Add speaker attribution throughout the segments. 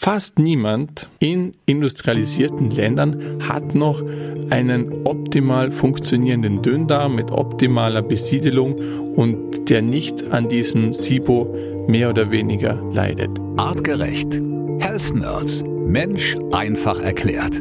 Speaker 1: Fast niemand in industrialisierten Ländern hat noch einen optimal funktionierenden Dünndarm mit optimaler Besiedelung und der nicht an diesem SIBO mehr oder weniger leidet.
Speaker 2: Artgerecht. Health Nerds. Mensch einfach erklärt.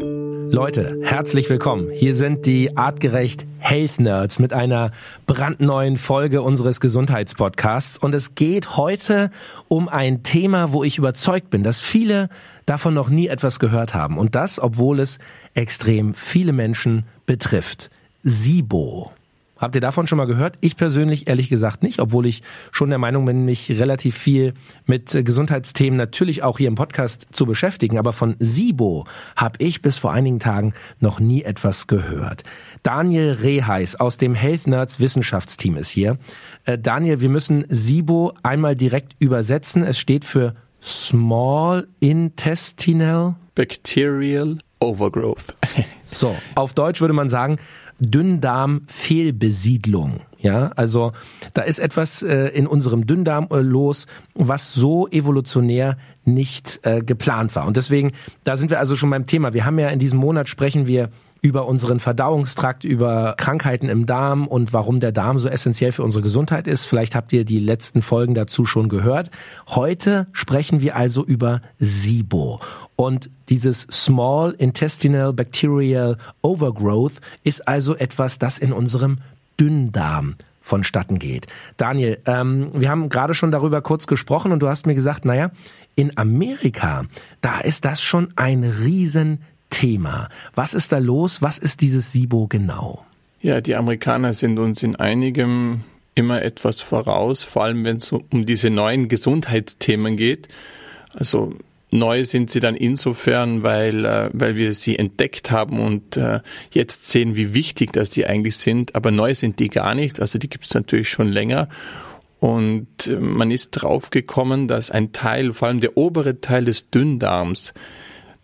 Speaker 3: Leute, herzlich willkommen. Hier sind die artgerecht Health Nerds mit einer brandneuen Folge unseres Gesundheitspodcasts. Und es geht heute um ein Thema, wo ich überzeugt bin, dass viele davon noch nie etwas gehört haben. Und das, obwohl es extrem viele Menschen betrifft. SIBO. Habt ihr davon schon mal gehört? Ich persönlich ehrlich gesagt nicht, obwohl ich schon der Meinung bin, mich relativ viel mit Gesundheitsthemen natürlich auch hier im Podcast zu beschäftigen. Aber von SIBO habe ich bis vor einigen Tagen noch nie etwas gehört. Daniel Reheis aus dem Health Nerds Wissenschaftsteam ist hier. Äh, Daniel, wir müssen SIBO einmal direkt übersetzen. Es steht für Small Intestinal
Speaker 1: Bacterial Overgrowth.
Speaker 3: so, auf Deutsch würde man sagen, Dünndarmfehlbesiedlung. Ja, also da ist etwas äh, in unserem Dünndarm äh, los, was so evolutionär nicht äh, geplant war. Und deswegen, da sind wir also schon beim Thema. Wir haben ja in diesem Monat sprechen wir über unseren Verdauungstrakt, über Krankheiten im Darm und warum der Darm so essentiell für unsere Gesundheit ist. Vielleicht habt ihr die letzten Folgen dazu schon gehört. Heute sprechen wir also über SIBO. Und dieses Small Intestinal Bacterial Overgrowth ist also etwas, das in unserem Dünndarm vonstatten geht. Daniel, ähm, wir haben gerade schon darüber kurz gesprochen und du hast mir gesagt, naja, in Amerika, da ist das schon ein riesen Thema. Was ist da los? Was ist dieses SIBO genau?
Speaker 1: Ja, die Amerikaner sind uns in einigem immer etwas voraus, vor allem wenn es um diese neuen Gesundheitsthemen geht. Also neu sind sie dann insofern, weil, äh, weil wir sie entdeckt haben und äh, jetzt sehen, wie wichtig dass die eigentlich sind. Aber neu sind die gar nicht. Also die gibt es natürlich schon länger. Und äh, man ist draufgekommen, dass ein Teil, vor allem der obere Teil des Dünndarms,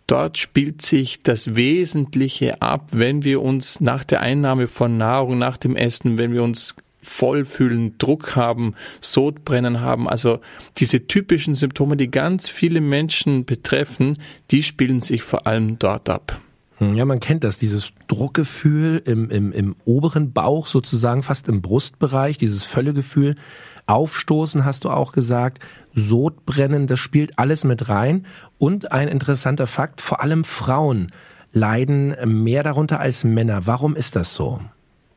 Speaker 1: Dort spielt sich das Wesentliche ab, wenn wir uns nach der Einnahme von Nahrung, nach dem Essen, wenn wir uns voll fühlen, Druck haben, Sodbrennen haben, also diese typischen Symptome, die ganz viele Menschen betreffen, die spielen sich vor allem dort ab.
Speaker 3: Hm, ja, man kennt das, dieses Druckgefühl im, im, im oberen Bauch, sozusagen fast im Brustbereich, dieses Völlegefühl. Aufstoßen hast du auch gesagt, Sodbrennen, das spielt alles mit rein. Und ein interessanter Fakt, vor allem Frauen leiden mehr darunter als Männer. Warum ist das so?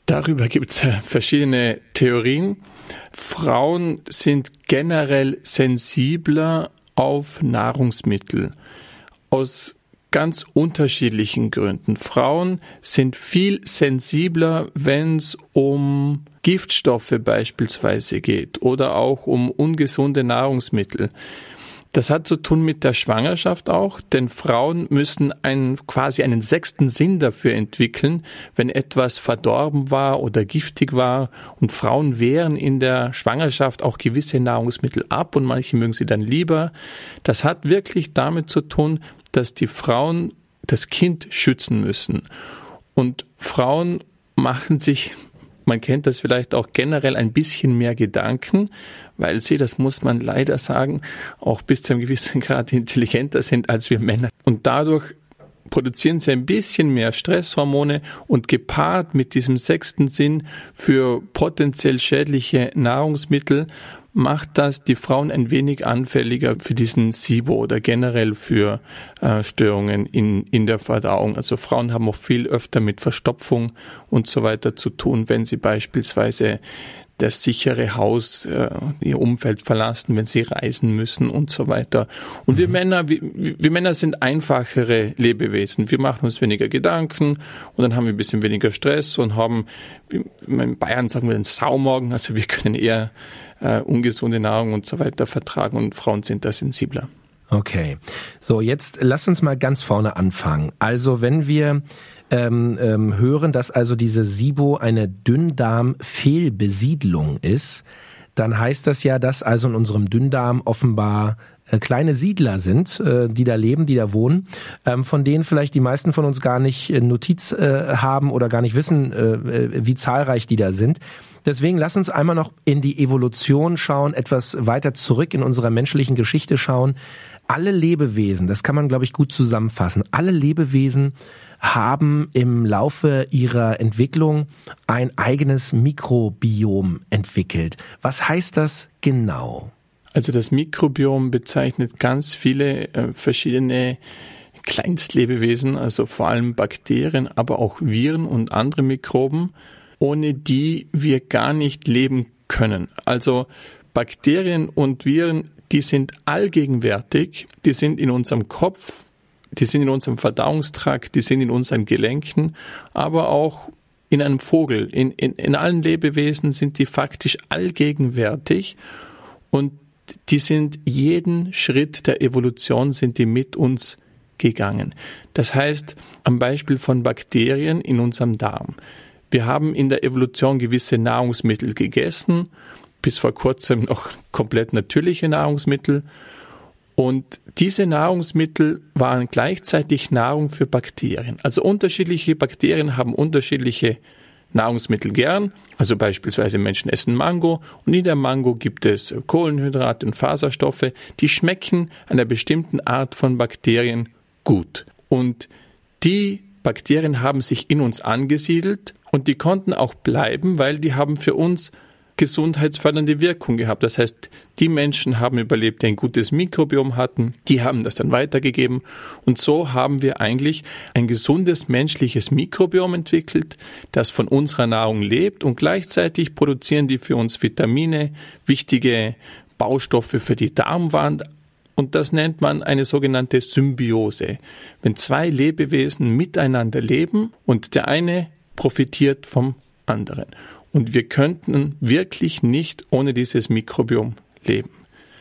Speaker 1: Darüber gibt es verschiedene Theorien. Frauen sind generell sensibler auf Nahrungsmittel. Aus ganz unterschiedlichen Gründen. Frauen sind viel sensibler, wenn es um Giftstoffe beispielsweise geht oder auch um ungesunde Nahrungsmittel. Das hat zu tun mit der Schwangerschaft auch, denn Frauen müssen einen, quasi einen sechsten Sinn dafür entwickeln, wenn etwas verdorben war oder giftig war. Und Frauen wehren in der Schwangerschaft auch gewisse Nahrungsmittel ab und manche mögen sie dann lieber. Das hat wirklich damit zu tun, dass die Frauen das Kind schützen müssen. Und Frauen machen sich, man kennt das vielleicht auch generell ein bisschen mehr Gedanken, weil sie, das muss man leider sagen, auch bis zu einem gewissen Grad intelligenter sind als wir Männer. Und dadurch produzieren sie ein bisschen mehr Stresshormone und gepaart mit diesem sechsten Sinn für potenziell schädliche Nahrungsmittel macht das die Frauen ein wenig anfälliger für diesen SIBO oder generell für äh, Störungen in, in der Verdauung. Also Frauen haben auch viel öfter mit Verstopfung und so weiter zu tun, wenn sie beispielsweise das sichere Haus, äh, ihr Umfeld verlassen, wenn sie reisen müssen und so weiter. Und mhm. wir Männer, wir, wir Männer sind einfachere Lebewesen. Wir machen uns weniger Gedanken und dann haben wir ein bisschen weniger Stress und haben, in Bayern sagen wir den Saumorgen, also wir können eher äh, ungesunde Nahrung und so weiter vertragen und Frauen sind da sensibler.
Speaker 3: Okay, so jetzt lass uns mal ganz vorne anfangen. Also wenn wir ähm, ähm, hören, dass also diese SIBO eine Dünndarmfehlbesiedlung ist, dann heißt das ja, dass also in unserem Dünndarm offenbar äh, kleine Siedler sind, äh, die da leben, die da wohnen, ähm, von denen vielleicht die meisten von uns gar nicht äh, Notiz haben oder gar nicht wissen, wie zahlreich die da sind. Deswegen lass uns einmal noch in die Evolution schauen, etwas weiter zurück in unserer menschlichen Geschichte schauen. Alle Lebewesen, das kann man, glaube ich, gut zusammenfassen, alle Lebewesen haben im Laufe ihrer Entwicklung ein eigenes Mikrobiom entwickelt. Was heißt das genau?
Speaker 1: Also das Mikrobiom bezeichnet ganz viele äh, verschiedene Kleinstlebewesen, also vor allem Bakterien, aber auch Viren und andere Mikroben, ohne die wir gar nicht leben können. Also Bakterien und Viren, die sind allgegenwärtig, die sind in unserem Kopf, die sind in unserem Verdauungstrakt, die sind in unseren Gelenken, aber auch in einem Vogel, in, in, in allen Lebewesen sind die faktisch allgegenwärtig und die sind jeden Schritt der Evolution sind die mit uns gegangen. Das heißt, am Beispiel von Bakterien in unserem Darm. Wir haben in der Evolution gewisse Nahrungsmittel gegessen, bis vor kurzem noch komplett natürliche Nahrungsmittel. Und diese Nahrungsmittel waren gleichzeitig Nahrung für Bakterien. Also unterschiedliche Bakterien haben unterschiedliche Nahrungsmittel gern. Also beispielsweise Menschen essen Mango und in der Mango gibt es Kohlenhydrate und Faserstoffe, die schmecken einer bestimmten Art von Bakterien gut. Und die Bakterien haben sich in uns angesiedelt und die konnten auch bleiben, weil die haben für uns gesundheitsfördernde Wirkung gehabt. Das heißt, die Menschen haben überlebt, die ein gutes Mikrobiom hatten, die haben das dann weitergegeben und so haben wir eigentlich ein gesundes menschliches Mikrobiom entwickelt, das von unserer Nahrung lebt und gleichzeitig produzieren die für uns Vitamine, wichtige Baustoffe für die Darmwand, und das nennt man eine sogenannte Symbiose. Wenn zwei Lebewesen miteinander leben und der eine profitiert vom anderen. Und wir könnten wirklich nicht ohne dieses Mikrobiom leben.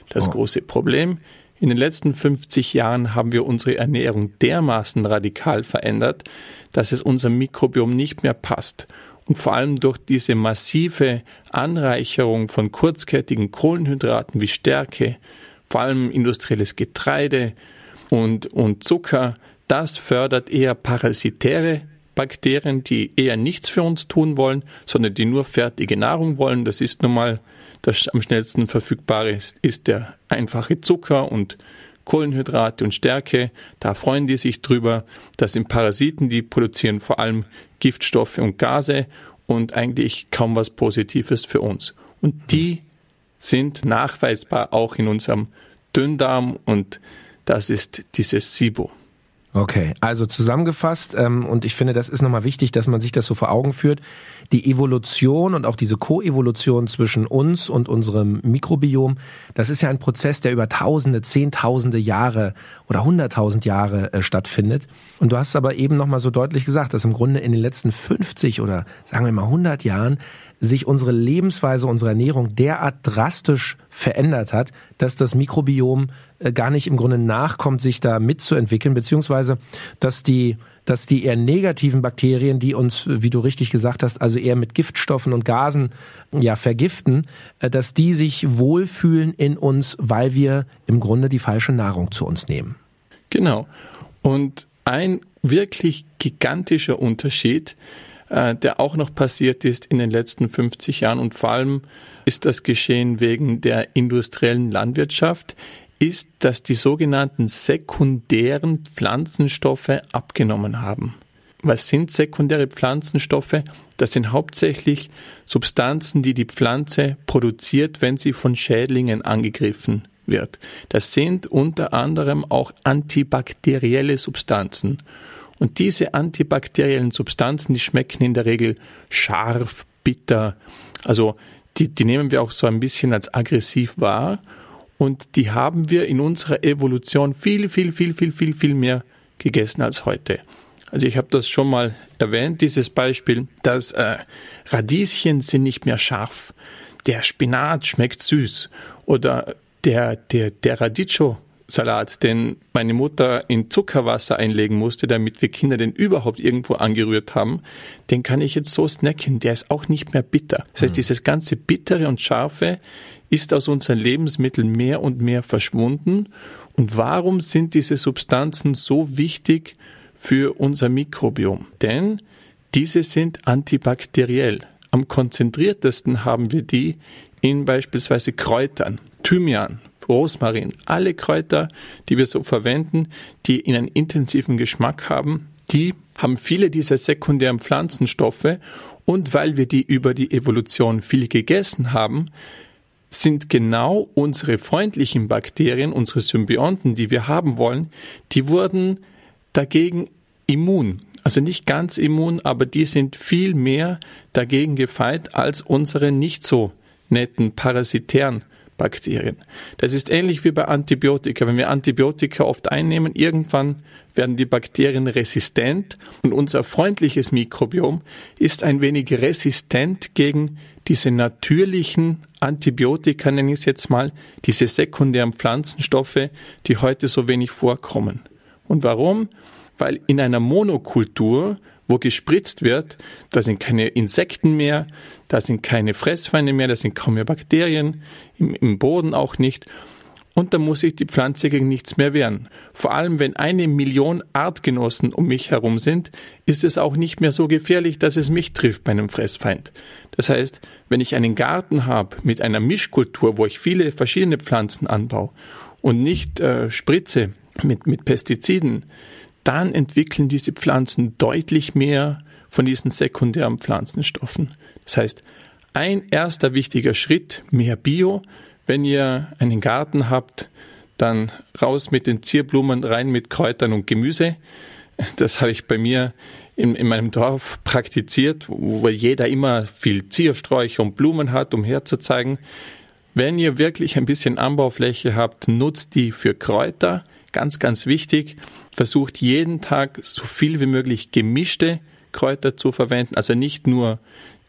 Speaker 1: Das oh. große Problem, in den letzten 50 Jahren haben wir unsere Ernährung dermaßen radikal verändert, dass es unserem Mikrobiom nicht mehr passt. Und vor allem durch diese massive Anreicherung von kurzkettigen Kohlenhydraten wie Stärke, vor allem industrielles Getreide und, und Zucker, das fördert eher parasitäre Bakterien, die eher nichts für uns tun wollen, sondern die nur fertige Nahrung wollen. Das ist nun mal das am schnellsten verfügbare ist, ist der einfache Zucker und Kohlenhydrate und Stärke. Da freuen die sich drüber. Das sind Parasiten, die produzieren vor allem Giftstoffe und Gase und eigentlich kaum was Positives für uns. Und die sind nachweisbar auch in unserem Dünndarm und das ist dieses SIBO.
Speaker 3: Okay, also zusammengefasst, ähm, und ich finde, das ist nochmal wichtig, dass man sich das so vor Augen führt, die Evolution und auch diese Koevolution zwischen uns und unserem Mikrobiom, das ist ja ein Prozess, der über Tausende, Zehntausende Jahre oder Hunderttausend Jahre äh, stattfindet. Und du hast aber eben nochmal so deutlich gesagt, dass im Grunde in den letzten 50 oder sagen wir mal 100 Jahren sich unsere Lebensweise, unsere Ernährung derart drastisch verändert hat, dass das Mikrobiom äh, gar nicht im Grunde nachkommt, sich da mitzuentwickeln, beziehungsweise dass die dass die eher negativen Bakterien, die uns, wie du richtig gesagt hast, also eher mit Giftstoffen und Gasen ja vergiften, äh, dass die sich wohlfühlen in uns, weil wir im Grunde die falsche Nahrung zu uns nehmen.
Speaker 1: Genau. Und ein wirklich gigantischer Unterschied äh, der auch noch passiert ist in den letzten 50 Jahren und vor allem ist das geschehen wegen der industriellen Landwirtschaft, ist, dass die sogenannten sekundären Pflanzenstoffe abgenommen haben. Was sind sekundäre Pflanzenstoffe? Das sind hauptsächlich Substanzen, die die Pflanze produziert, wenn sie von Schädlingen angegriffen wird. Das sind unter anderem auch antibakterielle Substanzen. Und diese antibakteriellen Substanzen, die schmecken in der Regel scharf, bitter. Also die, die nehmen wir auch so ein bisschen als aggressiv wahr. Und die haben wir in unserer Evolution viel, viel, viel, viel, viel, viel mehr gegessen als heute. Also ich habe das schon mal erwähnt, dieses Beispiel, dass äh, Radieschen sind nicht mehr scharf. Der Spinat schmeckt süß. Oder der, der, der Radicchio Salat, den meine Mutter in Zuckerwasser einlegen musste, damit wir Kinder den überhaupt irgendwo angerührt haben, den kann ich jetzt so snacken. Der ist auch nicht mehr bitter. Das heißt, mhm. dieses ganze Bittere und Scharfe ist aus unseren Lebensmitteln mehr und mehr verschwunden. Und warum sind diese Substanzen so wichtig für unser Mikrobiom? Denn diese sind antibakteriell. Am konzentriertesten haben wir die in beispielsweise Kräutern, Thymian, Rosmarin, alle Kräuter, die wir so verwenden, die einen intensiven Geschmack haben, die haben viele dieser sekundären Pflanzenstoffe. Und weil wir die über die Evolution viel gegessen haben, sind genau unsere freundlichen Bakterien, unsere Symbionten, die wir haben wollen, die wurden dagegen immun. Also nicht ganz immun, aber die sind viel mehr dagegen gefeit als unsere nicht so netten parasitären Bakterien. Das ist ähnlich wie bei Antibiotika. Wenn wir Antibiotika oft einnehmen, irgendwann werden die Bakterien resistent und unser freundliches Mikrobiom ist ein wenig resistent gegen diese natürlichen Antibiotika, nenne ich es jetzt mal, diese sekundären Pflanzenstoffe, die heute so wenig vorkommen. Und warum? Weil in einer Monokultur wo gespritzt wird, da sind keine Insekten mehr, da sind keine Fressfeinde mehr, da sind kaum mehr Bakterien, im, im Boden auch nicht. Und da muss sich die Pflanze gegen nichts mehr wehren. Vor allem, wenn eine Million Artgenossen um mich herum sind, ist es auch nicht mehr so gefährlich, dass es mich trifft bei einem Fressfeind. Das heißt, wenn ich einen Garten habe mit einer Mischkultur, wo ich viele verschiedene Pflanzen anbaue und nicht äh, spritze mit, mit Pestiziden, dann entwickeln diese Pflanzen deutlich mehr von diesen sekundären Pflanzenstoffen. Das heißt, ein erster wichtiger Schritt, mehr Bio. Wenn ihr einen Garten habt, dann raus mit den Zierblumen, rein mit Kräutern und Gemüse. Das habe ich bei mir in, in meinem Dorf praktiziert, wo jeder immer viel Ziersträucher und Blumen hat, um herzuzeigen. Wenn ihr wirklich ein bisschen Anbaufläche habt, nutzt die für Kräuter. Ganz, ganz wichtig versucht jeden Tag so viel wie möglich gemischte Kräuter zu verwenden, also nicht nur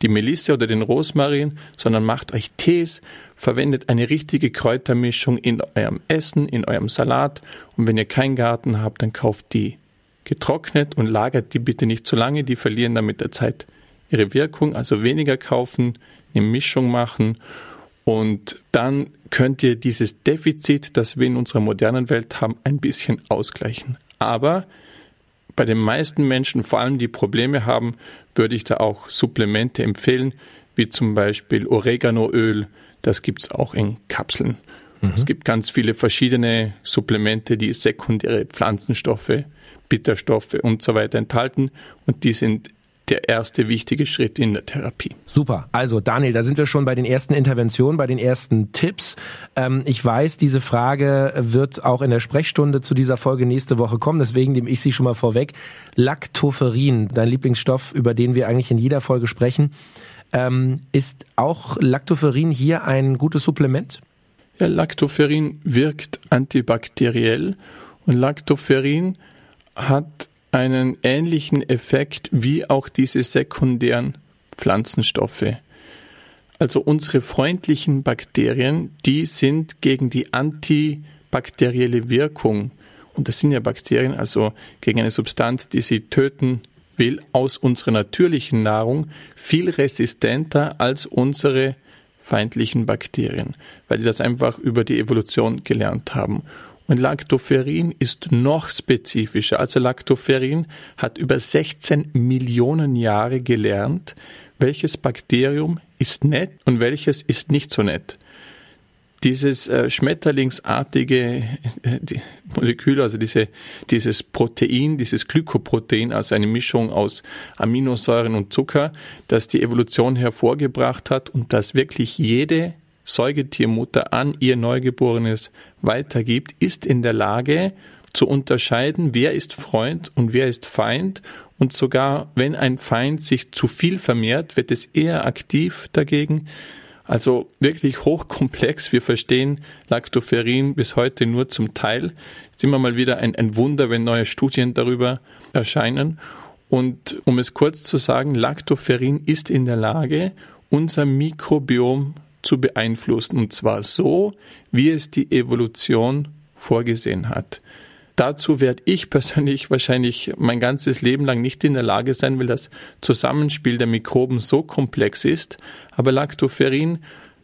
Speaker 1: die Melisse oder den Rosmarin, sondern macht euch Tees, verwendet eine richtige Kräutermischung in eurem Essen, in eurem Salat. Und wenn ihr keinen Garten habt, dann kauft die getrocknet und lagert die bitte nicht zu lange, die verlieren dann mit der Zeit ihre Wirkung, also weniger kaufen, eine Mischung machen. Und dann könnt ihr dieses Defizit, das wir in unserer modernen Welt haben, ein bisschen ausgleichen. Aber bei den meisten Menschen, vor allem die Probleme haben, würde ich da auch Supplemente empfehlen, wie zum Beispiel Oreganoöl. Das gibt's auch in Kapseln. Mhm. Es gibt ganz viele verschiedene Supplemente, die sekundäre Pflanzenstoffe, Bitterstoffe und so weiter enthalten und die sind der erste wichtige Schritt in der Therapie.
Speaker 3: Super. Also Daniel, da sind wir schon bei den ersten Interventionen, bei den ersten Tipps. Ähm, ich weiß, diese Frage wird auch in der Sprechstunde zu dieser Folge nächste Woche kommen. Deswegen nehme ich sie schon mal vorweg. Lactoferin, dein Lieblingsstoff, über den wir eigentlich in jeder Folge sprechen. Ähm, ist auch Lactoferin hier ein gutes Supplement?
Speaker 1: Ja, Lactoferin wirkt antibakteriell und Lactoferin hat einen ähnlichen Effekt wie auch diese sekundären Pflanzenstoffe. Also unsere freundlichen Bakterien, die sind gegen die antibakterielle Wirkung, und das sind ja Bakterien, also gegen eine Substanz, die sie töten will, aus unserer natürlichen Nahrung, viel resistenter als unsere feindlichen Bakterien, weil die das einfach über die Evolution gelernt haben. Und Lactoferrin ist noch spezifischer. Also Lactoferrin hat über 16 Millionen Jahre gelernt, welches Bakterium ist nett und welches ist nicht so nett. Dieses äh, schmetterlingsartige äh, Molekül, also diese, dieses Protein, dieses Glykoprotein, also eine Mischung aus Aminosäuren und Zucker, das die Evolution hervorgebracht hat und das wirklich jede Säugetiermutter an ihr Neugeborenes weitergibt, ist in der Lage zu unterscheiden, wer ist Freund und wer ist Feind. Und sogar wenn ein Feind sich zu viel vermehrt, wird es eher aktiv dagegen. Also wirklich hochkomplex. Wir verstehen Lactoferrin bis heute nur zum Teil. ist immer mal wieder ein, ein Wunder, wenn neue Studien darüber erscheinen. Und um es kurz zu sagen, Lactoferrin ist in der Lage, unser Mikrobiom zu beeinflussen, und zwar so, wie es die Evolution vorgesehen hat. Dazu werde ich persönlich wahrscheinlich mein ganzes Leben lang nicht in der Lage sein, weil das Zusammenspiel der Mikroben so komplex ist. Aber Lactoferrin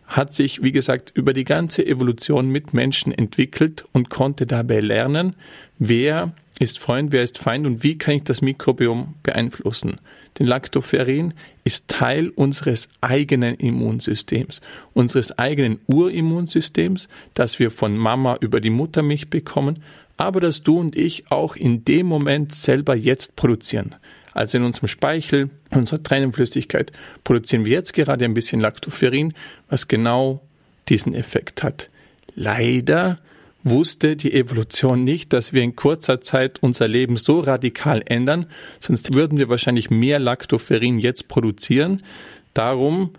Speaker 1: hat sich, wie gesagt, über die ganze Evolution mit Menschen entwickelt und konnte dabei lernen, wer ist Freund, wer ist Feind und wie kann ich das Mikrobiom beeinflussen. Denn Lactoferrin ist Teil unseres eigenen Immunsystems, unseres eigenen Urimmunsystems, das wir von Mama über die Muttermilch bekommen, aber das du und ich auch in dem Moment selber jetzt produzieren. Also in unserem Speichel, unserer Tränenflüssigkeit produzieren wir jetzt gerade ein bisschen Lactoferrin, was genau diesen Effekt hat. Leider wusste die Evolution nicht, dass wir in kurzer Zeit unser Leben so radikal ändern, sonst würden wir wahrscheinlich mehr Lactoferrin jetzt produzieren. Darum,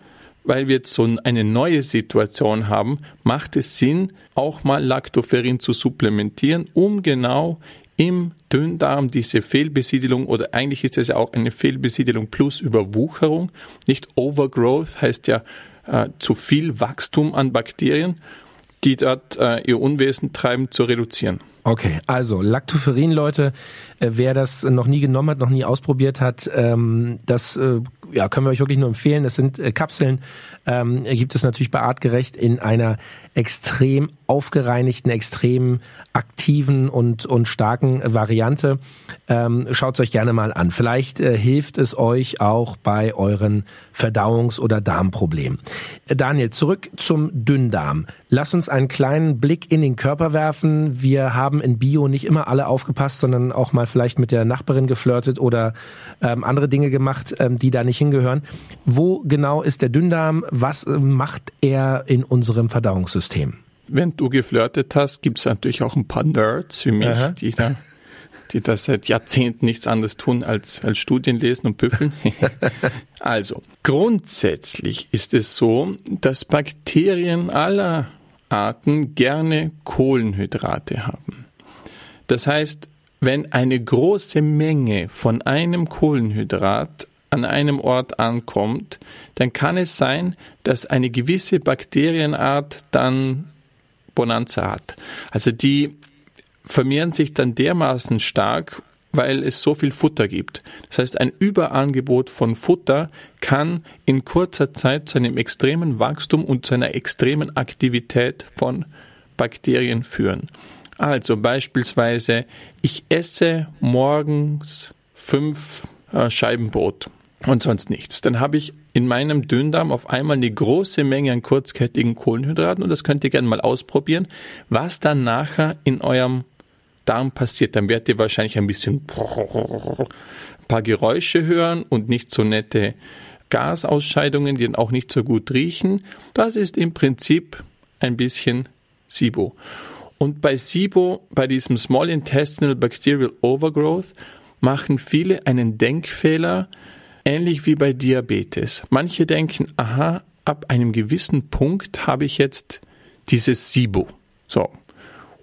Speaker 1: weil wir jetzt so eine neue Situation haben, macht es Sinn, auch mal Lactoferrin zu supplementieren, um genau im Dünndarm diese Fehlbesiedelung oder eigentlich ist es ja auch eine Fehlbesiedelung plus Überwucherung, nicht Overgrowth heißt ja äh, zu viel Wachstum an Bakterien die dort äh, ihr Unwesen treiben, zu reduzieren.
Speaker 3: Okay, also Lactoferrin, Leute, äh, wer das noch nie genommen hat, noch nie ausprobiert hat, ähm, das äh, ja, können wir euch wirklich nur empfehlen. Das sind äh, Kapseln, ähm, gibt es natürlich bei Artgerecht in einer extrem aufgereinigten, extrem aktiven und, und starken Variante. Ähm, Schaut euch gerne mal an. Vielleicht äh, hilft es euch auch bei euren Verdauungs- oder Darmproblemen. Daniel, zurück zum Dünndarm. Lass uns einen kleinen Blick in den Körper werfen. Wir haben in Bio nicht immer alle aufgepasst, sondern auch mal vielleicht mit der Nachbarin geflirtet oder ähm, andere Dinge gemacht, ähm, die da nicht hingehören. Wo genau ist der Dünndarm? Was äh, macht er in unserem Verdauungssystem?
Speaker 1: Wenn du geflirtet hast, gibt es natürlich auch ein paar Nerds wie mich, Aha. die da die das seit Jahrzehnten nichts anderes tun als, als Studien lesen und büffeln. also, grundsätzlich ist es so, dass Bakterien aller Arten gerne Kohlenhydrate haben. Das heißt, wenn eine große Menge von einem Kohlenhydrat an einem Ort ankommt, dann kann es sein, dass eine gewisse Bakterienart dann Bonanza hat. Also die vermehren sich dann dermaßen stark, weil es so viel Futter gibt. Das heißt, ein Überangebot von Futter kann in kurzer Zeit zu einem extremen Wachstum und zu einer extremen Aktivität von Bakterien führen. Also beispielsweise, ich esse morgens fünf äh, Scheiben Brot und sonst nichts. Dann habe ich in meinem Dünndarm auf einmal eine große Menge an kurzkettigen Kohlenhydraten und das könnt ihr gerne mal ausprobieren, was dann nachher in eurem Darm passiert. Dann werdet ihr wahrscheinlich ein bisschen ein paar Geräusche hören und nicht so nette Gasausscheidungen, die dann auch nicht so gut riechen. Das ist im Prinzip ein bisschen SIBO. Und bei SIBO, bei diesem Small Intestinal Bacterial Overgrowth, machen viele einen Denkfehler, Ähnlich wie bei Diabetes. Manche denken, aha, ab einem gewissen Punkt habe ich jetzt dieses SIBO. So.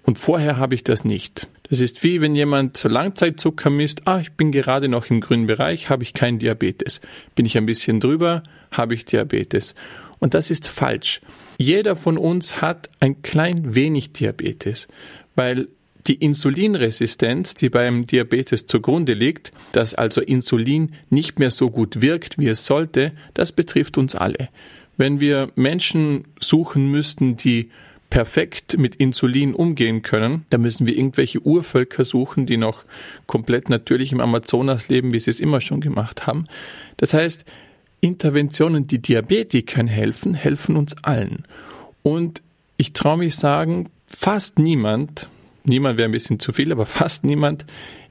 Speaker 1: Und vorher habe ich das nicht. Das ist wie wenn jemand Langzeitzucker misst, ah, ich bin gerade noch im grünen Bereich, habe ich kein Diabetes. Bin ich ein bisschen drüber, habe ich Diabetes. Und das ist falsch. Jeder von uns hat ein klein wenig Diabetes, weil die Insulinresistenz, die beim Diabetes zugrunde liegt, dass also Insulin nicht mehr so gut wirkt, wie es sollte, das betrifft uns alle. Wenn wir Menschen suchen müssten, die perfekt mit Insulin umgehen können, dann müssen wir irgendwelche Urvölker suchen, die noch komplett natürlich im Amazonas leben, wie sie es immer schon gemacht haben. Das heißt, Interventionen, die Diabetikern helfen, helfen uns allen. Und ich traue mich sagen, fast niemand niemand wäre ein bisschen zu viel, aber fast niemand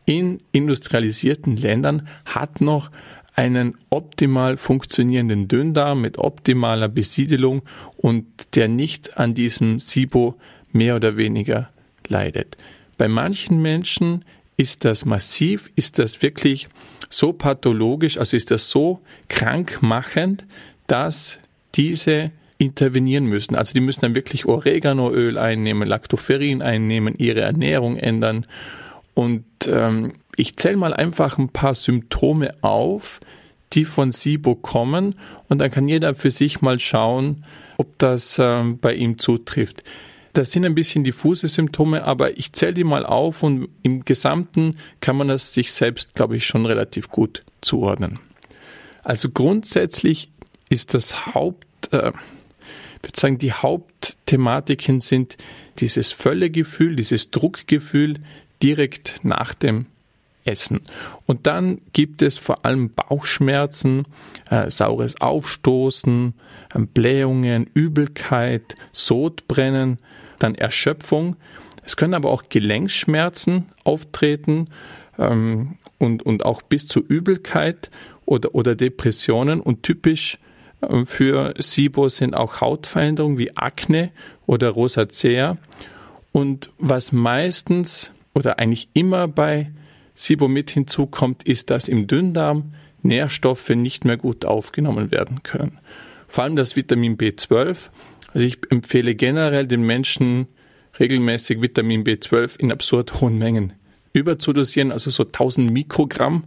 Speaker 1: in industrialisierten Ländern hat noch einen optimal funktionierenden Dünndarm mit optimaler Besiedelung und der nicht an diesem SIBO mehr oder weniger leidet. Bei manchen Menschen ist das massiv, ist das wirklich so pathologisch, also ist das so krankmachend, dass diese intervenieren müssen. Also die müssen dann wirklich Oreganoöl einnehmen, Lactoferrin einnehmen, ihre Ernährung ändern. Und ähm, ich zähle mal einfach ein paar Symptome auf, die von SIBO kommen und dann kann jeder für sich mal schauen, ob das ähm, bei ihm zutrifft. Das sind ein bisschen diffuse Symptome, aber ich zähle die mal auf und im Gesamten kann man das sich selbst, glaube ich, schon relativ gut zuordnen. Also grundsätzlich ist das Haupt, äh, Ich würde sagen, die Hauptthematiken sind dieses Völlegefühl, dieses Druckgefühl direkt nach dem Essen. Und dann gibt es vor allem Bauchschmerzen, äh, saures Aufstoßen, äh, Blähungen, Übelkeit, Sodbrennen, dann Erschöpfung. Es können aber auch Gelenkschmerzen auftreten ähm, und, und auch bis zu Übelkeit oder, oder Depressionen. Und typisch für SIBO sind auch Hautveränderungen wie Akne oder Rosacea. Und was meistens oder eigentlich immer bei SIBO mit hinzukommt, ist, dass im Dünndarm Nährstoffe nicht mehr gut aufgenommen werden können. Vor allem das Vitamin B12. Also ich empfehle generell den Menschen regelmäßig Vitamin B12 in absurd hohen Mengen überzudosieren, also so 1000 Mikrogramm.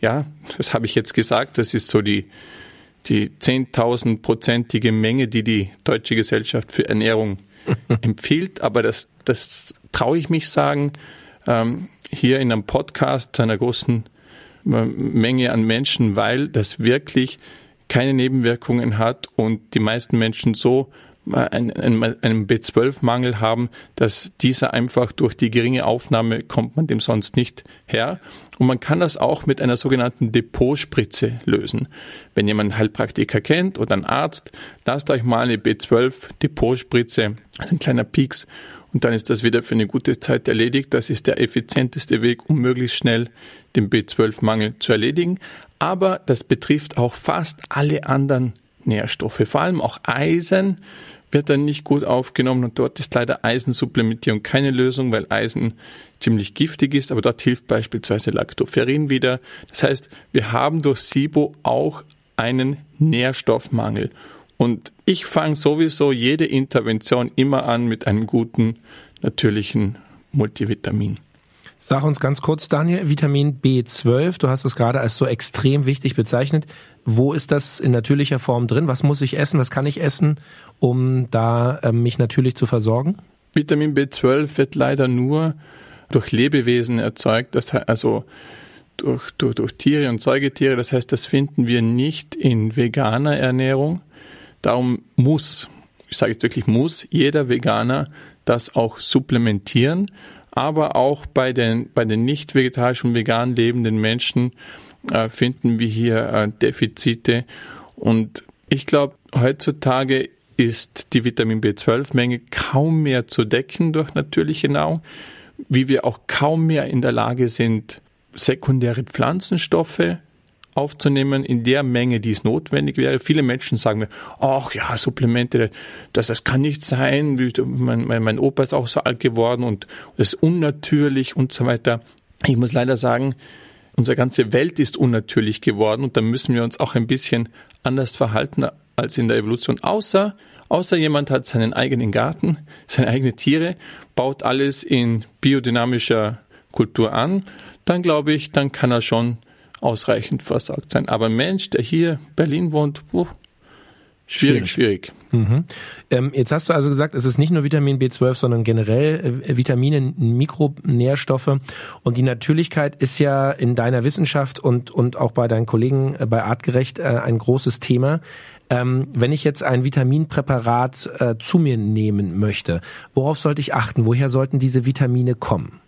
Speaker 1: Ja, das habe ich jetzt gesagt. Das ist so die, die 10.000-prozentige Menge, die die Deutsche Gesellschaft für Ernährung empfiehlt. Aber das, das traue ich mich sagen, ähm, hier in einem Podcast zu einer großen äh, Menge an Menschen, weil das wirklich keine Nebenwirkungen hat und die meisten Menschen so einen, einen B12-Mangel haben, dass dieser einfach durch die geringe Aufnahme kommt man dem sonst nicht her. Und man kann das auch mit einer sogenannten Depotspritze lösen. Wenn jemand Heilpraktiker kennt oder einen Arzt, lasst euch mal eine B12-Depotspritze, also ein kleiner Pieks, und dann ist das wieder für eine gute Zeit erledigt. Das ist der effizienteste Weg, um möglichst schnell den B12-Mangel zu erledigen. Aber das betrifft auch fast alle anderen Nährstoffe, vor allem auch Eisen wird dann nicht gut aufgenommen und dort ist leider Eisensupplementierung keine Lösung, weil Eisen ziemlich giftig ist, aber dort hilft beispielsweise Lactoferrin wieder. Das heißt, wir haben durch SIBO auch einen Nährstoffmangel. Und ich fange sowieso jede Intervention immer an mit einem guten, natürlichen Multivitamin.
Speaker 3: Sag uns ganz kurz, Daniel, Vitamin B12, du hast es gerade als so extrem wichtig bezeichnet. Wo ist das in natürlicher Form drin? Was muss ich essen? Was kann ich essen, um da äh, mich natürlich zu versorgen?
Speaker 1: Vitamin B12 wird leider nur durch Lebewesen erzeugt, das also durch, durch, durch Tiere und Säugetiere. Das heißt, das finden wir nicht in veganer Ernährung. Darum muss, ich sage jetzt wirklich muss, jeder Veganer das auch supplementieren aber auch bei den, bei den nicht vegetarisch und vegan lebenden Menschen äh, finden wir hier äh, Defizite. Und ich glaube, heutzutage ist die Vitamin B12-Menge kaum mehr zu decken durch natürliche Nahrung, wie wir auch kaum mehr in der Lage sind, sekundäre Pflanzenstoffe aufzunehmen in der Menge, die es notwendig wäre. Viele Menschen sagen mir, ach ja, Supplemente, das, das kann nicht sein. Mein, mein, mein Opa ist auch so alt geworden und das ist unnatürlich und so weiter. Ich muss leider sagen, unsere ganze Welt ist unnatürlich geworden und da müssen wir uns auch ein bisschen anders verhalten als in der Evolution, außer Außer jemand hat seinen eigenen Garten, seine eigenen Tiere, baut alles in biodynamischer Kultur an, dann glaube ich, dann kann er schon ausreichend versorgt sein. Aber ein Mensch, der hier Berlin wohnt, puh, schwierig, schwierig.
Speaker 3: Mhm. Ähm, jetzt hast du also gesagt, es ist nicht nur Vitamin B12, sondern generell äh, Vitamine, Mikronährstoffe. Und die Natürlichkeit ist ja in deiner Wissenschaft und, und auch bei deinen Kollegen äh, bei Artgerecht äh, ein großes Thema. Ähm, wenn ich jetzt ein Vitaminpräparat äh, zu mir nehmen möchte, worauf sollte ich achten? Woher sollten diese Vitamine kommen?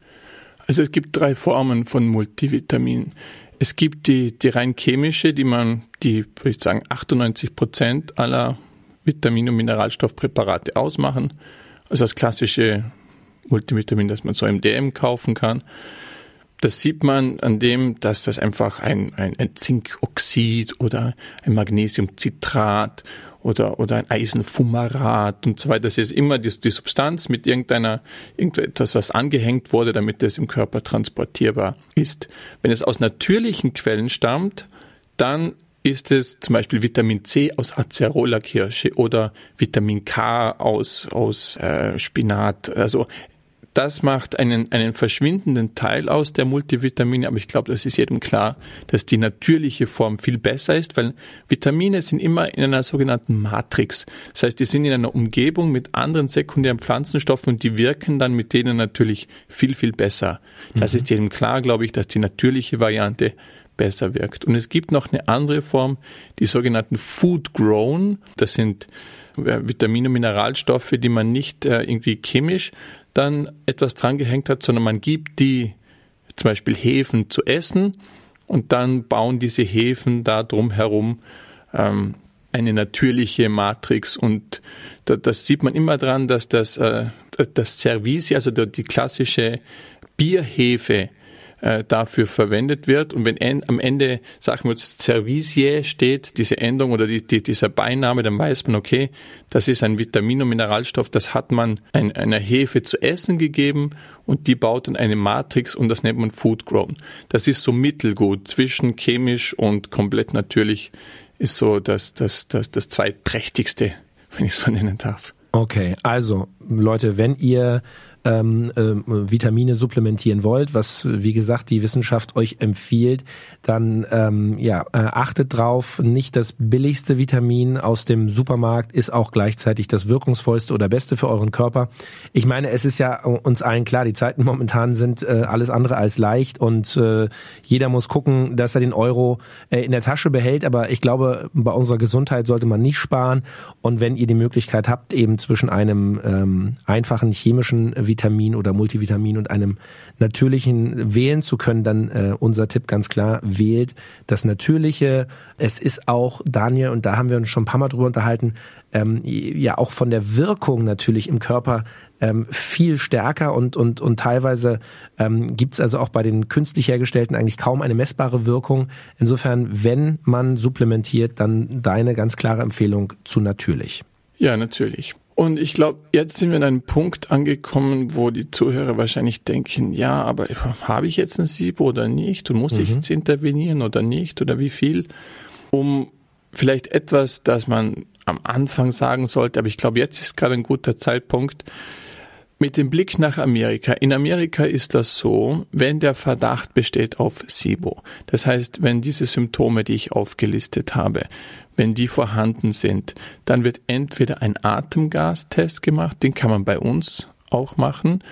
Speaker 1: Also es gibt drei Formen von Multivitaminen. Es gibt die, die rein chemische, die man, die, würde ich sagen, 98 Prozent aller Vitamin- und Mineralstoffpräparate ausmachen. Also das klassische Multivitamin, das man so im DM kaufen kann. Das sieht man an dem, dass das einfach ein, ein, ein Zinkoxid oder ein Magnesiumcitrat oder, oder ein Eisenfumarat und so weiter. Das ist immer die, die Substanz mit irgendeiner, irgendetwas, was angehängt wurde, damit es im Körper transportierbar ist. Wenn es aus natürlichen Quellen stammt, dann ist es zum Beispiel Vitamin C aus Acerola-Kirsche oder Vitamin K aus, aus äh, Spinat. Also das macht einen, einen verschwindenden Teil aus der Multivitamine, aber ich glaube, das ist jedem klar, dass die natürliche Form viel besser ist, weil Vitamine sind immer in einer sogenannten Matrix. Das heißt, die sind in einer Umgebung mit anderen sekundären Pflanzenstoffen und die wirken dann mit denen natürlich viel, viel besser. Das mhm. ist jedem klar, glaube ich, dass die natürliche Variante besser wirkt. Und es gibt noch eine andere Form, die sogenannten Food Grown. Das sind Vitamine, Mineralstoffe, die man nicht äh, irgendwie chemisch dann etwas drangehängt hat, sondern man gibt die zum Beispiel Hefen zu essen und dann bauen diese Hefen da drumherum ähm, eine natürliche Matrix. Und da, das sieht man immer dran, dass das, äh, das Servisi, also die klassische Bierhefe, äh, dafür verwendet wird. Und wenn en, am Ende, sagen wir jetzt, Servisie steht, diese Endung oder die, die, dieser Beiname, dann weiß man, okay, das ist ein Vitamin- und Mineralstoff, das hat man ein, einer Hefe zu essen gegeben und die baut dann eine Matrix und das nennt man Food Grown. Das ist so mittelgut zwischen chemisch und komplett natürlich ist so das, das, das, das zweitprächtigste, wenn ich so nennen darf.
Speaker 3: Okay, also Leute, wenn ihr ähm, äh, Vitamine supplementieren wollt, was wie gesagt die Wissenschaft euch empfiehlt, dann ähm, ja äh, achtet drauf. Nicht das billigste Vitamin aus dem Supermarkt ist auch gleichzeitig das wirkungsvollste oder beste für euren Körper. Ich meine, es ist ja uns allen klar, die Zeiten momentan sind äh, alles andere als leicht und äh, jeder muss gucken, dass er den Euro äh, in der Tasche behält. Aber ich glaube, bei unserer Gesundheit sollte man nicht sparen. Und wenn ihr die Möglichkeit habt, eben zwischen einem ähm, einfachen chemischen Vitamin oder Multivitamin und einem natürlichen wählen zu können, dann äh, unser Tipp ganz klar, wählt das Natürliche. Es ist auch, Daniel, und da haben wir uns schon ein paar Mal drüber unterhalten, ähm, ja auch von der Wirkung natürlich im Körper ähm, viel stärker und, und, und teilweise ähm, gibt also auch bei den künstlich hergestellten eigentlich kaum eine messbare Wirkung. Insofern, wenn man supplementiert, dann deine ganz klare Empfehlung zu natürlich.
Speaker 1: Ja, natürlich. Und ich glaube, jetzt sind wir an einem Punkt angekommen, wo die Zuhörer wahrscheinlich denken, ja, aber habe ich jetzt ein SIBO oder nicht? Und muss mhm. ich jetzt intervenieren oder nicht? Oder wie viel? Um vielleicht etwas, das man am Anfang sagen sollte, aber ich glaube, jetzt ist gerade ein guter Zeitpunkt, mit dem Blick nach Amerika. In Amerika ist das so, wenn der Verdacht besteht auf SIBO, das heißt, wenn diese Symptome, die ich aufgelistet habe, wenn die vorhanden sind, dann wird entweder ein Atemgastest gemacht, den kann man bei uns auch machen.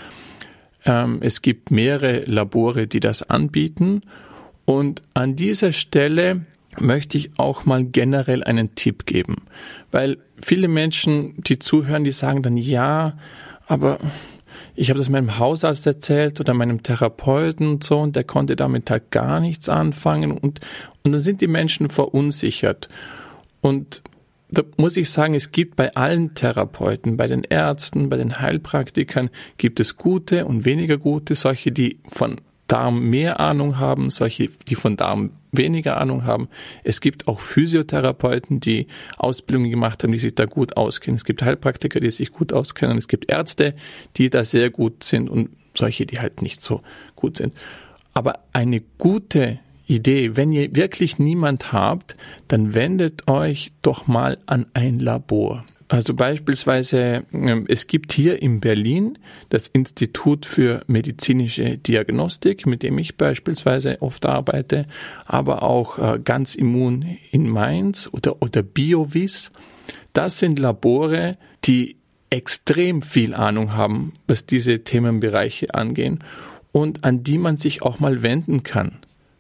Speaker 1: Ähm, es gibt mehrere Labore, die das anbieten. Und an dieser Stelle möchte ich auch mal generell einen Tipp geben, weil viele Menschen, die zuhören, die sagen dann ja, aber ich habe das meinem Hausarzt erzählt oder meinem Therapeuten und so und der konnte damit halt gar nichts anfangen und, und dann sind die Menschen verunsichert. Und da muss ich sagen, es gibt bei allen Therapeuten, bei den Ärzten, bei den Heilpraktikern, gibt es gute und weniger gute, solche, die von Darm mehr Ahnung haben, solche, die von Darm weniger Ahnung haben. Es gibt auch Physiotherapeuten, die Ausbildungen gemacht haben, die sich da gut auskennen. Es gibt Heilpraktiker, die sich gut auskennen. Es gibt Ärzte, die da sehr gut sind und solche, die halt nicht so gut sind. Aber eine gute Idee, wenn ihr wirklich niemand habt, dann wendet euch doch mal an ein Labor. Also beispielsweise, ähm, es gibt hier in Berlin das Institut für medizinische Diagnostik, mit dem ich beispielsweise oft arbeite, aber auch äh, ganz immun in Mainz oder, oder BioVis. Das sind Labore, die extrem viel Ahnung haben, was diese Themenbereiche angehen und an die man sich auch mal wenden kann.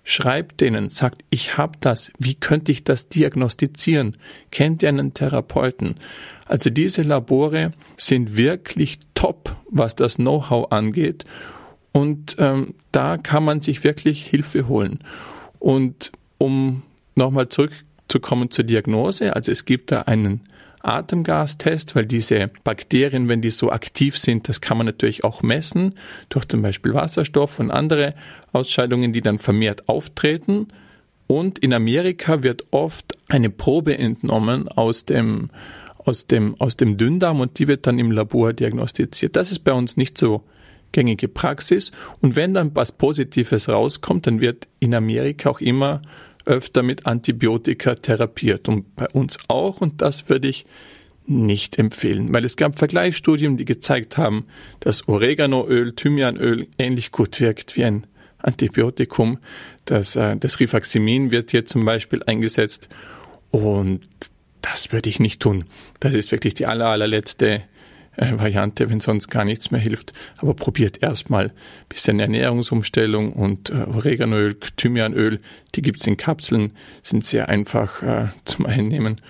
Speaker 1: Schreibt denen, sagt, ich habe das, wie könnte ich das diagnostizieren? Kennt ihr einen Therapeuten? Also diese Labore sind wirklich top, was das Know-how angeht. Und ähm, da kann man sich wirklich Hilfe holen. Und um nochmal zurückzukommen zur Diagnose, also es gibt da einen Atemgastest, weil diese Bakterien, wenn die so aktiv sind, das kann man natürlich auch messen durch zum Beispiel Wasserstoff und andere Ausscheidungen, die dann vermehrt auftreten. Und in Amerika wird oft eine Probe entnommen aus dem, aus dem, aus dem Dünndarm und die wird dann im Labor diagnostiziert. Das ist bei uns nicht so gängige Praxis. Und wenn dann was Positives rauskommt, dann wird in Amerika auch immer öfter mit Antibiotika therapiert und bei uns auch und das würde ich nicht empfehlen, weil es gab Vergleichsstudien, die gezeigt haben, dass Oreganoöl, Thymianöl ähnlich gut wirkt wie ein Antibiotikum. Das, äh, das Rifaximin wird hier zum Beispiel eingesetzt und das würde ich nicht tun. Das ist wirklich die aller, allerletzte Variante, wenn sonst gar nichts mehr hilft. Aber probiert erstmal bisschen Ernährungsumstellung und äh, Oreganoöl, Thymianöl, die gibt's in Kapseln, sind sehr einfach äh, zum Einnehmen.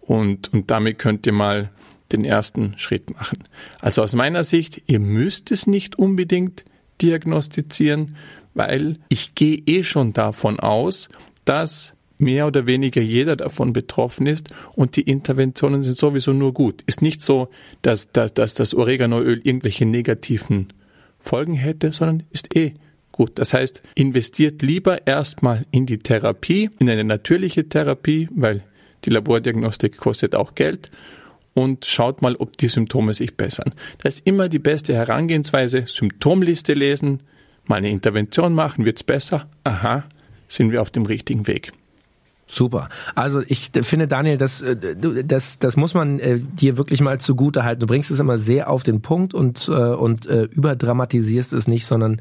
Speaker 1: Und, und damit könnt ihr mal den ersten Schritt machen. Also aus meiner Sicht, ihr müsst es nicht unbedingt diagnostizieren, weil ich gehe eh schon davon aus, dass mehr oder weniger jeder davon betroffen ist und die Interventionen sind sowieso nur gut. Ist nicht so, dass, dass, dass das Oreganoöl irgendwelche negativen Folgen hätte, sondern ist eh gut. Das heißt, investiert lieber erstmal in die Therapie, in eine natürliche Therapie, weil die Labordiagnostik kostet auch Geld und schaut mal, ob die Symptome sich bessern. Das ist immer die beste Herangehensweise. Symptomliste lesen, mal eine Intervention machen, wird's besser. Aha, sind wir auf dem richtigen Weg.
Speaker 3: Super. Also ich finde, Daniel, das, äh, das, das muss man äh, dir wirklich mal zugute halten. Du bringst es immer sehr auf den Punkt und, äh, und äh, überdramatisierst es nicht, sondern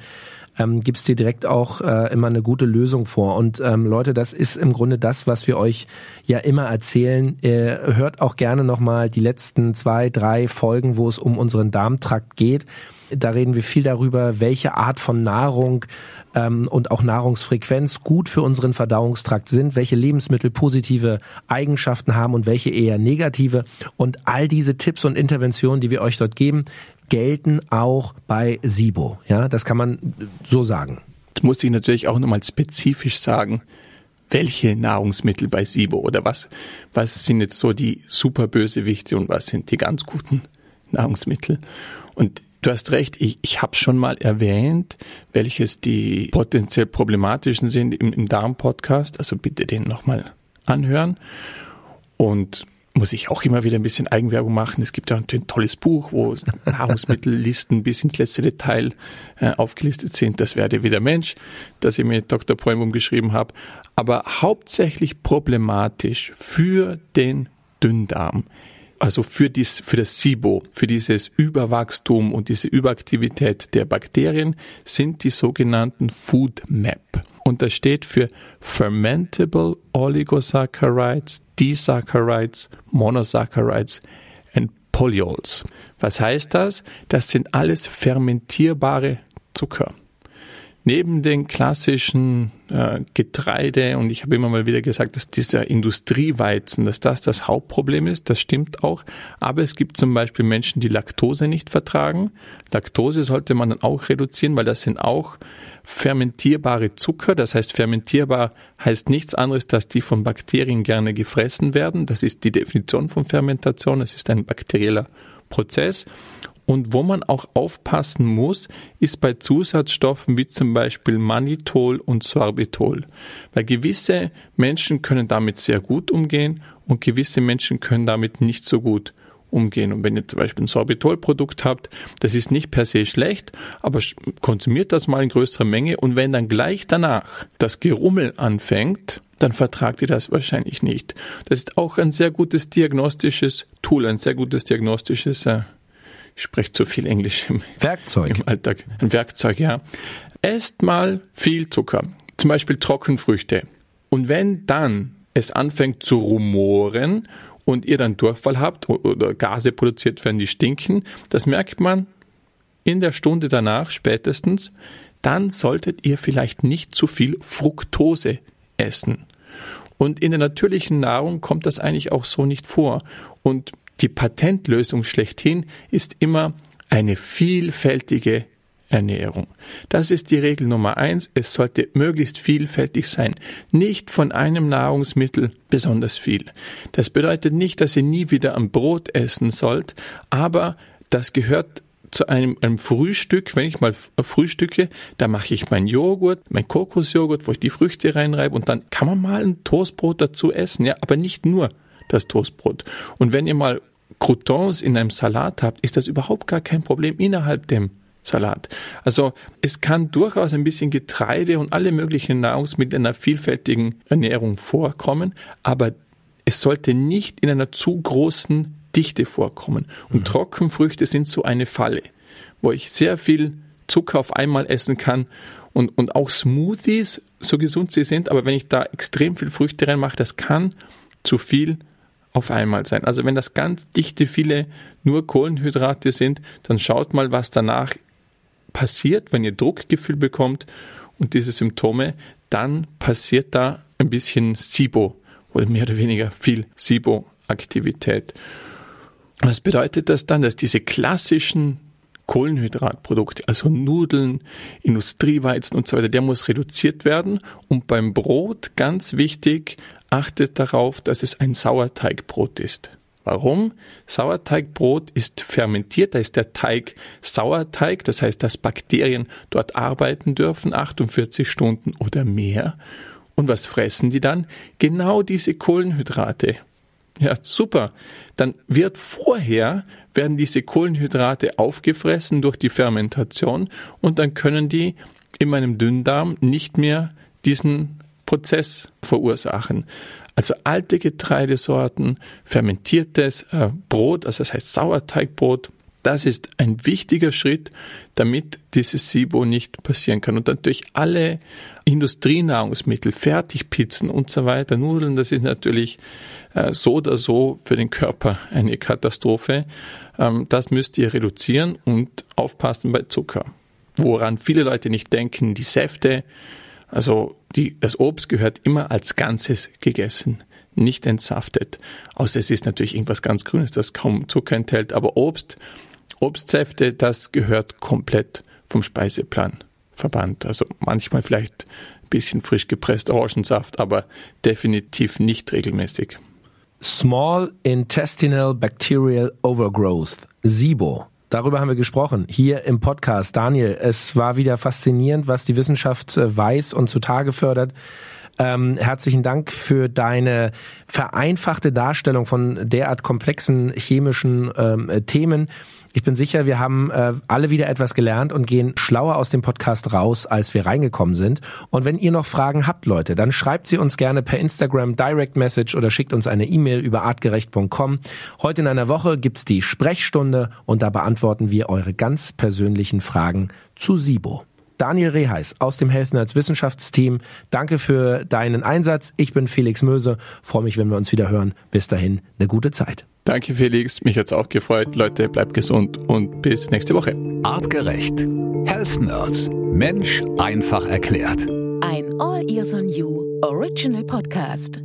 Speaker 3: ähm, gibst dir direkt auch äh, immer eine gute Lösung vor. Und ähm, Leute, das ist im Grunde das, was wir euch ja immer erzählen. Äh, hört auch gerne nochmal die letzten zwei, drei Folgen, wo es um unseren Darmtrakt geht. Da reden wir viel darüber, welche Art von Nahrung ähm, und auch Nahrungsfrequenz gut für unseren Verdauungstrakt sind, welche Lebensmittel positive Eigenschaften haben und welche eher negative. Und all diese Tipps und Interventionen, die wir euch dort geben, gelten auch bei SIBO. Ja, das kann man so sagen.
Speaker 1: Jetzt muss ich natürlich auch nochmal spezifisch sagen, welche Nahrungsmittel bei SIBO oder was, was sind jetzt so die Superbösewichte und was sind die ganz guten Nahrungsmittel. Und du hast recht, ich, ich habe schon mal erwähnt, welches die potenziell problematischen sind im, im Darm-Podcast. Also bitte den nochmal anhören. Und muss ich auch immer wieder ein bisschen Eigenwerbung machen. Es gibt ja ein tolles Buch, wo Nahrungsmittellisten bis ins letzte Detail äh, aufgelistet sind. Das werde wieder Mensch, das ich mit Dr. Poemum geschrieben habe. Aber hauptsächlich problematisch für den Dünndarm. Also für, dies, für das SIBO, für dieses Überwachstum und diese Überaktivität der Bakterien sind die sogenannten Food Map. Und das steht für Fermentable Oligosaccharides Disaccharides, Monosaccharides und Polyols. Was heißt das? Das sind alles fermentierbare Zucker. Neben den klassischen äh, Getreide, und ich habe immer mal wieder gesagt, dass dieser Industrieweizen, dass das das Hauptproblem ist, das stimmt auch. Aber es gibt zum Beispiel Menschen, die Laktose nicht vertragen. Laktose sollte man dann auch reduzieren, weil das sind auch fermentierbare Zucker. Das heißt, fermentierbar heißt nichts anderes, dass die von Bakterien gerne gefressen werden. Das ist die Definition von Fermentation. Es ist ein bakterieller Prozess. Und wo man auch aufpassen muss, ist bei Zusatzstoffen wie zum Beispiel Manitol und Sorbitol. Weil gewisse Menschen können damit sehr gut umgehen und gewisse Menschen können damit nicht so gut umgehen. Und wenn ihr zum Beispiel ein Sorbitol-Produkt habt, das ist nicht per se schlecht, aber konsumiert das mal in größerer Menge und wenn dann gleich danach das Gerummel anfängt, dann vertragt ihr das wahrscheinlich nicht. Das ist auch ein sehr gutes diagnostisches Tool, ein sehr gutes diagnostisches, äh, ich spreche zu viel Englisch im,
Speaker 3: Werkzeug.
Speaker 1: im Alltag, ein Werkzeug, ja. Esst mal viel Zucker, zum Beispiel Trockenfrüchte. Und wenn dann es anfängt zu rumoren und ihr dann Durchfall habt oder Gase produziert werden, die stinken, das merkt man in der Stunde danach spätestens, dann solltet ihr vielleicht nicht zu viel Fructose essen. Und in der natürlichen Nahrung kommt das eigentlich auch so nicht vor. Und die Patentlösung schlechthin ist immer eine vielfältige Ernährung. Das ist die Regel Nummer eins. Es sollte möglichst vielfältig sein. Nicht von einem Nahrungsmittel besonders viel. Das bedeutet nicht, dass ihr nie wieder am Brot essen sollt, aber das gehört zu einem, einem Frühstück, wenn ich mal frühstücke, da mache ich meinen Joghurt, mein Kokosjoghurt, wo ich die Früchte reinreibe und dann kann man mal ein Toastbrot dazu essen, ja, aber nicht nur das Toastbrot. Und wenn ihr mal Croutons in einem Salat habt, ist das überhaupt gar kein Problem innerhalb dem Salat. Also es kann durchaus ein bisschen Getreide und alle möglichen Nahrungsmittel in einer vielfältigen Ernährung vorkommen, aber es sollte nicht in einer zu großen Dichte vorkommen. Und mhm. Trockenfrüchte sind so eine Falle, wo ich sehr viel Zucker auf einmal essen kann und, und auch Smoothies, so gesund sie sind, aber wenn ich da extrem viel Früchte reinmache, das kann zu viel auf einmal sein. Also wenn das ganz dichte, viele nur Kohlenhydrate sind, dann schaut mal, was danach passiert, wenn ihr Druckgefühl bekommt und diese Symptome, dann passiert da ein bisschen SIBO oder mehr oder weniger viel SIBO Aktivität. Was bedeutet das dann, dass diese klassischen Kohlenhydratprodukte, also Nudeln, Industrieweizen und so weiter, der muss reduziert werden. Und beim Brot, ganz wichtig, achtet darauf, dass es ein Sauerteigbrot ist. Warum? Sauerteigbrot ist fermentiert, da ist der Teig Sauerteig, das heißt, dass Bakterien dort arbeiten dürfen, 48 Stunden oder mehr. Und was fressen die dann? Genau diese Kohlenhydrate. Ja, super. Dann wird vorher, werden diese Kohlenhydrate aufgefressen durch die Fermentation und dann können die in meinem Dünndarm nicht mehr diesen Prozess verursachen. Also alte Getreidesorten, fermentiertes äh, Brot, also das heißt Sauerteigbrot, das ist ein wichtiger Schritt, damit dieses SIBO nicht passieren kann. Und natürlich alle Industrienahrungsmittel, Fertigpizzen und so weiter, Nudeln, das ist natürlich äh, so oder so für den Körper eine Katastrophe. Ähm, das müsst ihr reduzieren und aufpassen bei Zucker. Woran viele Leute nicht denken, die Säfte, also die, das Obst gehört immer als Ganzes gegessen, nicht entsaftet. Außer es ist natürlich irgendwas ganz Grünes, das kaum Zucker enthält. Aber Obst, Obstsäfte, das gehört komplett vom Speiseplan verbannt. Also manchmal vielleicht ein bisschen frisch gepresst Orangensaft, aber definitiv nicht regelmäßig.
Speaker 3: Small Intestinal Bacterial Overgrowth, SIBO. Darüber haben wir gesprochen, hier im Podcast. Daniel, es war wieder faszinierend, was die Wissenschaft äh, weiß und zutage fördert. Ähm, herzlichen Dank für deine vereinfachte Darstellung von derart komplexen chemischen ähm, Themen. Ich bin sicher, wir haben äh, alle wieder etwas gelernt und gehen schlauer aus dem Podcast raus, als wir reingekommen sind. Und wenn ihr noch Fragen habt, Leute, dann schreibt sie uns gerne per Instagram Direct Message oder schickt uns eine E-Mail über artgerecht.com. Heute in einer Woche gibt's die Sprechstunde und da beantworten wir eure ganz persönlichen Fragen zu SIBO. Daniel Reheis aus dem Health Nerds Wissenschaftsteam. Danke für deinen Einsatz. Ich bin Felix Möse. Freue mich, wenn wir uns wieder hören. Bis dahin, eine gute Zeit.
Speaker 1: Danke, Felix. Mich hat's auch gefreut. Leute, bleibt gesund und bis nächste Woche.
Speaker 2: Artgerecht. Health Nerds. Mensch einfach erklärt.
Speaker 4: Ein All Ears on You Original Podcast.